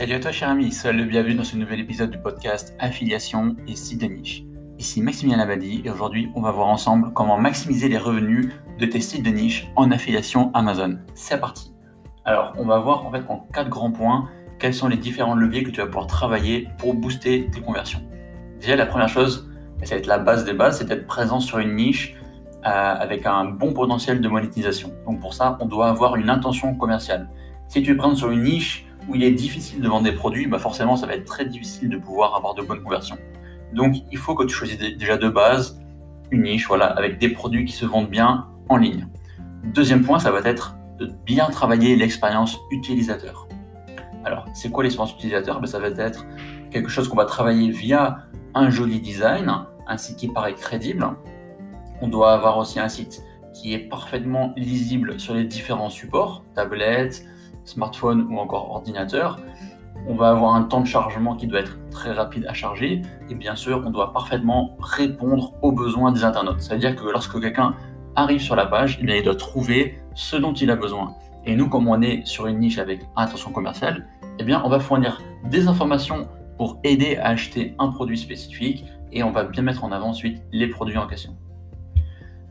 Salut à toi cher ami, sois le bienvenu dans ce nouvel épisode du podcast Affiliation et site de niche. Ici Maximilien Labadie et aujourd'hui on va voir ensemble comment maximiser les revenus de tes sites de niche en affiliation Amazon. C'est parti Alors on va voir en fait en quatre grands points quels sont les différents leviers que tu vas pouvoir travailler pour booster tes conversions. Déjà la première chose, bah, ça va être la base des bases, c'est d'être présent sur une niche euh, avec un bon potentiel de monétisation. Donc pour ça on doit avoir une intention commerciale. Si tu es présent sur une niche, où il est difficile de vendre des produits, bah forcément, ça va être très difficile de pouvoir avoir de bonnes conversions. Donc, il faut que tu choisisses déjà de base une niche, voilà, avec des produits qui se vendent bien en ligne. Deuxième point, ça va être de bien travailler l'expérience utilisateur. Alors, c'est quoi l'expérience utilisateur? Ben, Ça va être quelque chose qu'on va travailler via un joli design, un site qui paraît crédible. On doit avoir aussi un site qui est parfaitement lisible sur les différents supports, tablettes, smartphone ou encore ordinateur, on va avoir un temps de chargement qui doit être très rapide à charger et bien sûr on doit parfaitement répondre aux besoins des internautes. C'est-à-dire que lorsque quelqu'un arrive sur la page, eh il doit trouver ce dont il a besoin. Et nous, comme on est sur une niche avec intention commerciale, eh bien, on va fournir des informations pour aider à acheter un produit spécifique et on va bien mettre en avant ensuite les produits en question.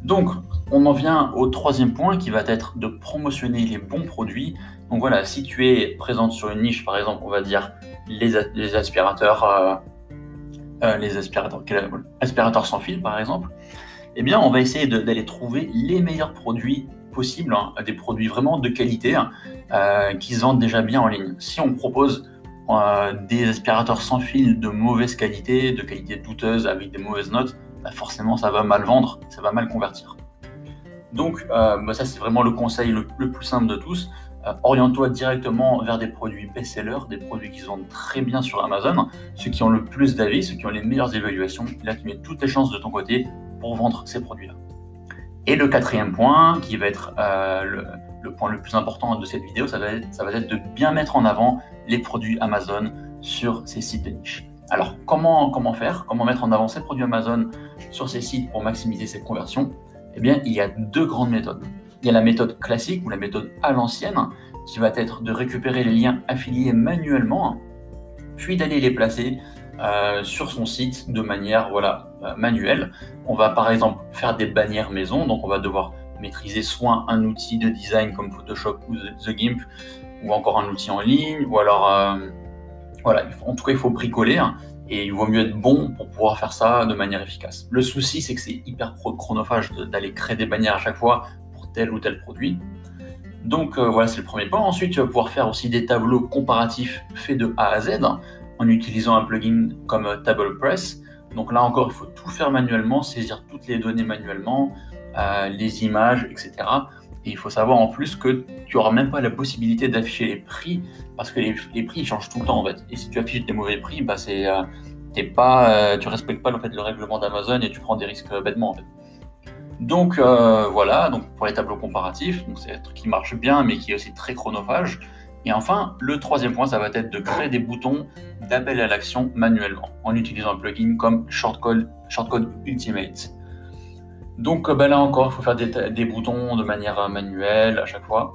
Donc, on en vient au troisième point qui va être de promotionner les bons produits. Donc voilà, si tu es présente sur une niche, par exemple, on va dire les, aspirateurs, euh, euh, les aspirateurs sans fil, par exemple, eh bien, on va essayer d'aller trouver les meilleurs produits possibles, hein, des produits vraiment de qualité hein, euh, qui se vendent déjà bien en ligne. Si on propose des aspirateurs sans fil de mauvaise qualité, de qualité douteuse avec des mauvaises notes, bah, forcément ça va mal vendre, ça va mal convertir. Donc euh, bah, ça c'est vraiment le conseil le, plus simple de tous. Euh, oriente-toi directement vers des produits best-sellers, des produits qui se vendent très bien sur Amazon, ceux qui ont le plus d'avis, ceux qui ont les meilleures évaluations. Là tu mets toutes les chances de ton côté pour vendre ces produits-là. Et le quatrième point, qui va être euh, le, point le plus important de cette vidéo, ça va, être, ça va être de bien mettre en avant les produits Amazon sur ces sites de niche. Alors, comment, faire? Comment mettre en avant ces produits Amazon sur ces sites pour maximiser ces conversions? Eh bien, il y a deux grandes méthodes. Il y a la méthode classique ou la méthode à l'ancienne, qui va être de récupérer les liens affiliés manuellement, puis d'aller les placer euh, sur son site de manière voilà, euh, manuelle. On va par exemple faire des bannières maison, donc on va devoir maîtriser soit un outil de design comme Photoshop ou The Gimp, ou encore un outil en ligne, ou alors euh, voilà, en tout cas, il faut bricoler hein, et il vaut mieux être bon pour pouvoir faire ça de manière efficace. Le souci, c'est que c'est hyper chronophage d'aller créer des bannières à chaque fois pour tel ou tel produit. Donc euh, voilà, c'est le premier point. Ensuite, tu vas pouvoir faire aussi des tableaux comparatifs faits de A à Z en utilisant un plugin comme TablePress. Donc là encore, il faut tout faire manuellement, saisir toutes les données manuellement, euh, les images, etc. Il faut savoir en plus que tu n'auras même pas la possibilité d'afficher les prix parce que les, prix changent tout le temps en fait. Et si tu affiches des mauvais prix, bah c'est euh, pas, euh, tu respectes pas le règlement d'Amazon et tu prends des risques bêtement en fait. Donc euh, voilà, donc pour les tableaux comparatifs, c'est un truc qui marche bien mais qui est aussi très chronophage. Et enfin, le troisième point, ça va être de créer des boutons d'appel à l'action manuellement en utilisant un plugin comme Shortcode Ultimate. Donc euh, ben là encore, il faut faire des, boutons de manière euh, manuelle à chaque fois.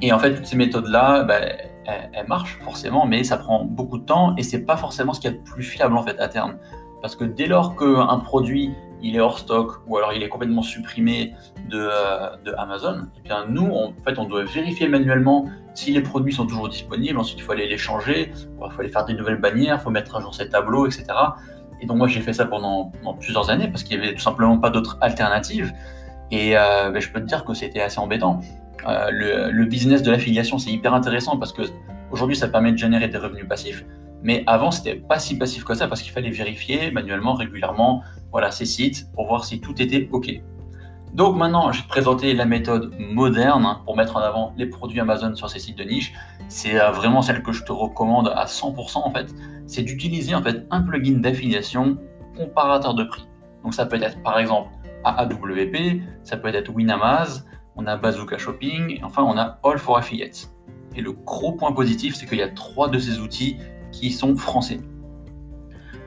Et en fait, toutes ces méthodes-là, ben, elles, marchent forcément, mais ça prend beaucoup de temps et c'est pas forcément ce qui est le plus fiable en fait à terme. Parce que dès lors qu'un produit il est hors stock ou alors il est complètement supprimé de, euh, de Amazon, et eh bien nous, en fait, on doit vérifier manuellement si les produits sont toujours disponibles. Ensuite, il faut aller les changer, il faut aller faire des nouvelles bannières, il faut mettre à jour ces tableaux, etc. Et donc moi j'ai fait ça pendant, plusieurs années parce qu'il n'y avait tout simplement pas d'autres alternatives. Et euh, ben, je peux te dire que c'était assez embêtant. Euh, le, business de l'affiliation c'est hyper intéressant parce que aujourd'hui ça permet de générer des revenus passifs. Mais avant c'était pas si passif que ça parce qu'il fallait vérifier manuellement, régulièrement, voilà ces sites pour voir si tout était ok. Donc maintenant, te présenter la méthode moderne pour mettre en avant les produits Amazon sur ces sites de niche. C'est euh, vraiment celle que je te recommande à 100% en fait. C'est d'utiliser en fait un plugin d'affiliation comparateur de prix. Donc ça peut être par exemple AAWP, ça peut être Winamaz, on a Bazooka Shopping, et enfin on a All for Affiliates. Et le gros point positif, c'est qu'il y a trois de ces outils qui sont français.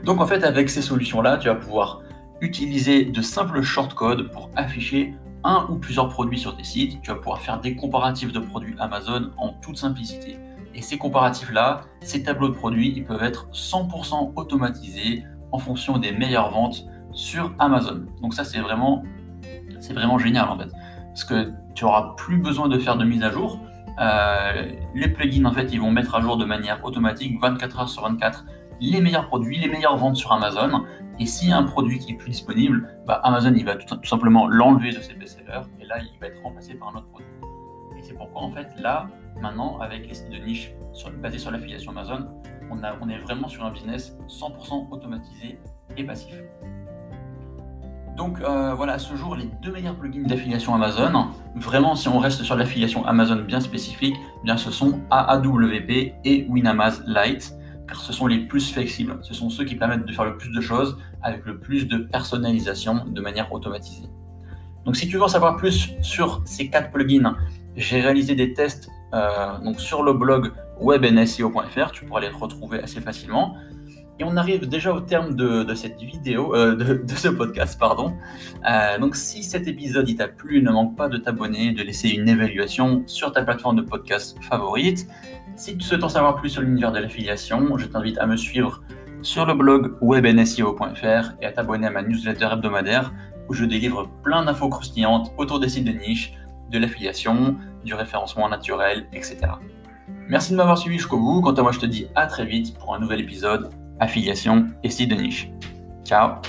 Donc en fait, avec ces solutions-là, tu vas pouvoir utiliser de simples shortcodes pour afficher un ou plusieurs produits sur tes sites. Tu vas pouvoir faire des comparatifs de produits Amazon en toute simplicité. Et ces comparatifs-là, ces tableaux de produits, ils peuvent être 100% automatisés en fonction des meilleures ventes sur Amazon. Donc ça, c'est vraiment, génial en fait. Parce que tu n'auras plus besoin de faire de mise à jour. Euh, les plugins, en fait, ils vont mettre à jour de manière automatique, 24 heures sur 24, les meilleurs produits, les meilleures ventes sur Amazon. Et s'il y a un produit qui est plus disponible, bah, Amazon il va tout, simplement l'enlever de ses best-sellers et là il va être remplacé par un autre produit. Et c'est pourquoi en fait là, maintenant, avec les sites de niche basés sur l'affiliation Amazon, on, a, on est vraiment sur un business 100% automatisé et passif. Donc euh, voilà, à ce jour, les deux meilleurs plugins d'affiliation Amazon, vraiment si on reste sur l'affiliation Amazon bien spécifique, eh bien ce sont AAWP et Winamaz Lite, ce sont les plus flexibles. Ce sont ceux qui permettent de faire le plus de choses avec le plus de personnalisation de manière automatisée. Donc si tu veux en savoir plus sur ces quatre plugins, j'ai réalisé des tests euh, sur le blog webnseo.fr, tu pourras les retrouver assez facilement. Et on arrive déjà au terme de, cette vidéo, euh, de, ce podcast, pardon. Euh, donc si cet épisode t'a plu, ne manque pas de t'abonner, de laisser une évaluation sur ta plateforme de podcast favorite. Si tu souhaites en savoir plus sur l'univers de l'affiliation, je t'invite à me suivre sur le blog webnseo.fr et à t'abonner à ma newsletter hebdomadaire où je délivre plein d'infos croustillantes autour des sites de niche, de l'affiliation, du référencement naturel, etc. Merci de m'avoir suivi jusqu'au bout. Quant à moi, je te dis à très vite pour un nouvel épisode affiliation et site de niche. Ciao